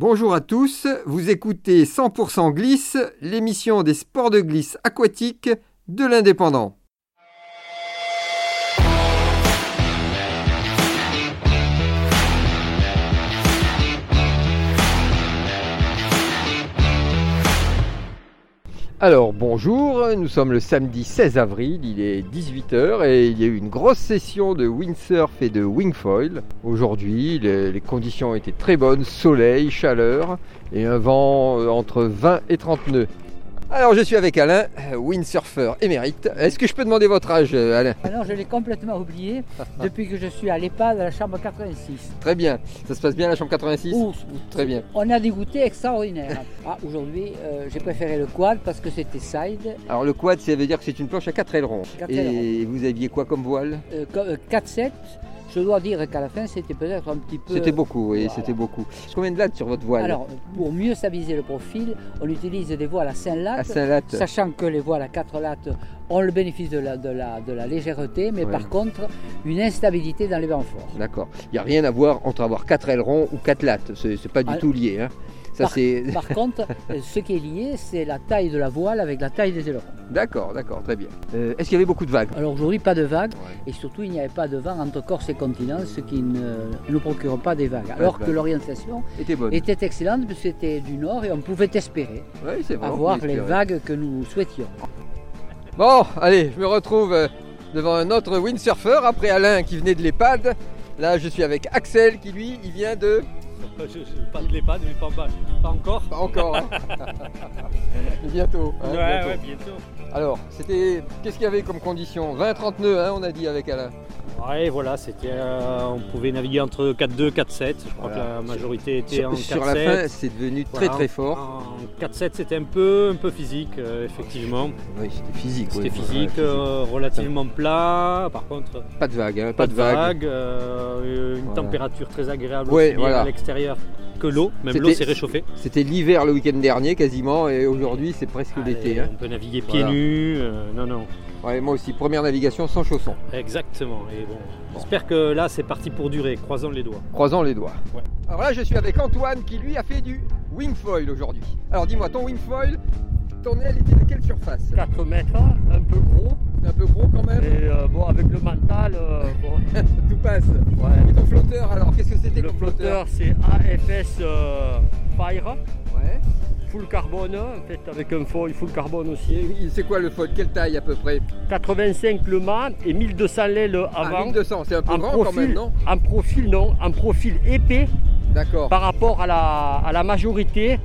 Bonjour à tous, vous écoutez 100% Glisse, l'émission des sports de glisse aquatique de l'Indépendant. Alors bonjour, nous sommes le samedi 16 avril, il est 18h et il y a eu une grosse session de windsurf et de wingfoil. Aujourd'hui, les, les conditions étaient très bonnes, soleil, chaleur et un vent euh, entre 20 et 30 nœuds. Alors je suis avec Alain, windsurfer émérite. Est-ce que je peux demander votre âge euh, Alain? Alors je l'ai complètement oublié depuis que je suis à l'EHPAD à la chambre 86. Très bien, ça se passe bien la chambre 86 Ouh, Très bien. On a des goûters extraordinaires. Ah, Aujourd'hui, euh, j'ai préféré le quad parce que c'était side. Alors le quad, ça veut dire que c'est une planche à 4 ailerons. Quatre et ailerons. vous aviez quoi comme voile? Euh, co- euh, 4-7, je dois dire qu'à la fin, c'était peut-être un petit peu... C'était beaucoup, oui, voilà. c'était beaucoup. Combien de lattes sur votre voile Alors, pour mieux stabiliser le profil, on utilise des voiles à 5 À lattes. 5 lattes Sachant que les voiles à 4 lattes ont le bénéfice de la, de la, de la légèreté, mais Ouais. par contre, une instabilité dans les vents forts. D'accord. Il n'y a rien à voir entre avoir 4 ailerons ou 4 lattes. C'est c'est pas du Ah. tout lié. hein. Ça, Par, contre, ce qui est lié, c'est la taille de la voile avec la taille des ailerons. D'accord, d'accord, très bien. Euh, Est-ce qu'il y avait beaucoup de vagues? Alors aujourd'hui, pas de vagues, Ouais. et surtout, il n'y avait pas de vent entre Corse et continent, ce qui ne nous procure pas des vagues. Alors que l'orientation Était était excellente, puisque c'était du nord, et on pouvait espérer vrai. avoir les vagues que nous souhaitions. Bon, allez, je me retrouve euh, devant un autre windsurfer après Alain qui venait de l'EHPAD. Là, je suis avec Axel qui, lui, il vient de. Je, je, pas de l'EHPAD, mais pas, pas, pas encore. Pas encore. hein. Bientôt. hein, ouais, bientôt. ouais, bientôt. Alors, c'était. Qu'est-ce qu'il y avait comme condition? 20-30 nœuds, hein, on a dit avec Alain. Ouais, voilà, c'était, euh, on pouvait naviguer entre 4-2 4-7. Je crois Voilà. que la majorité était Sur, en 4-7. sur la fin, c'est devenu très Voilà, très fort. En 4-7, c'était un peu, un peu physique, euh, effectivement. Oui, c'était physique. C'était oui, physique, ouais, euh, relativement plat. Par contre, Pas de vagues, hein, pas, de vagues, euh, une Voilà. température très agréable Ouais, aussi bien à l'extérieur que l'eau. Même l'eau s'est réchauffée. C'était l'hiver le week-end dernier quasiment et aujourd'hui c'est presque l'été. hein. On peut naviguer pieds Voilà. nus. euh, non, non. Ouais, moi aussi, première navigation sans chaussons. Exactement. Et bon, j'espère que là, c'est parti pour durer. Croisons les doigts. Croisons les doigts. Ouais. Alors là je suis avec Antoine qui lui a fait du wingfoil aujourd'hui. Alors dis-moi, ton wingfoil, ton aile était de quelle surface? 4 mètres, un peu gros, un peu gros quand même et euh, bon, avec le mental, euh, bon, passe. ouais. Et ton flotteur alors, qu'est-ce que c'était Le comme flotteur, c'est AFS euh, Fire, Ouais. full carbone, en fait, avec un foil full carbone aussi. C'est quoi le foil Quelle taille à peu près? 85 le mât et 1200 l'aile Ah, avant. 1200, c'est un peu en grand quand profil, même, non? en profil, non, en profil épais D'accord. par rapport à la, à la majorité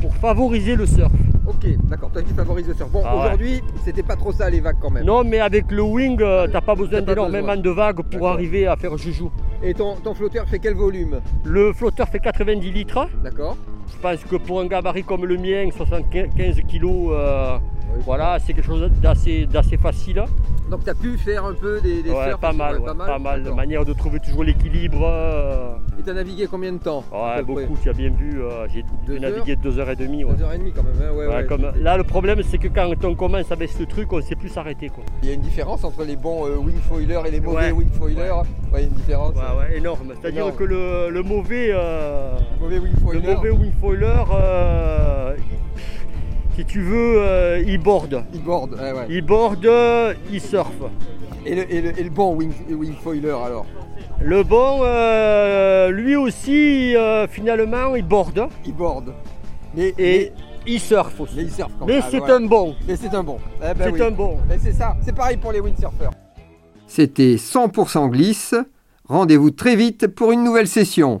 pour favoriser le surf. Ok, d'accord, toi tu favorises le surf. Bon, Ah ouais. aujourd'hui, c'était pas trop ça les vagues quand même. Non, mais avec le wing, euh, t'as pas besoin pas d'énormément de vagues pour arriver à faire joujou. Et ton, ton flotteur fait quel volume Le flotteur fait 90 litres. D'accord Je pense que pour un gabarit comme le mien, 75 kg, euh, Oui. voilà, c'est quelque chose d'assez d'assez facile. Donc tu as pu faire un peu des, des Ouais, pas, mal, ouais, ouais, pas mal, de manière de trouver toujours l'équilibre. euh, Et tu as navigué combien de temps ouais, beaucoup, tu as bien vu, euh, j'ai navigué deux heures et demie. Ouais. Deux heures et demie quand même, hein, ouais, Ouais, ouais, comme- c'était- là, le problème, c'est que quand on commence avec ce truc, on ne sait plus s'arrêter. quoi. Il y a une différence entre les bons euh, wingfoilers et les mauvais Ouais. wingfoilers. Ouais. il y a une différence. Ouais, ouais, énorme. C'est-à-dire que le, le mauvais, euh, Mauvais le wingfoiler. mauvais wingfoiler, euh, si tu veux, euh, il borde. Il borde, ouais, ouais. Il borde, il surfe. Et, le, et le- et le bon wing, wingfoiler alors Le bon, euh, lui aussi, euh, finalement, il borde Il borde. Mais, et mais, il surfe aussi. mais il surfe quand Mais même. Ah, c'est un bon. Mais c'est un bon. Eh ben c'est oui. un bon. Ben, c'est ça, c'est pareil pour les windsurfers. C'était 100% glisse. Rendez-vous très vite pour une nouvelle session.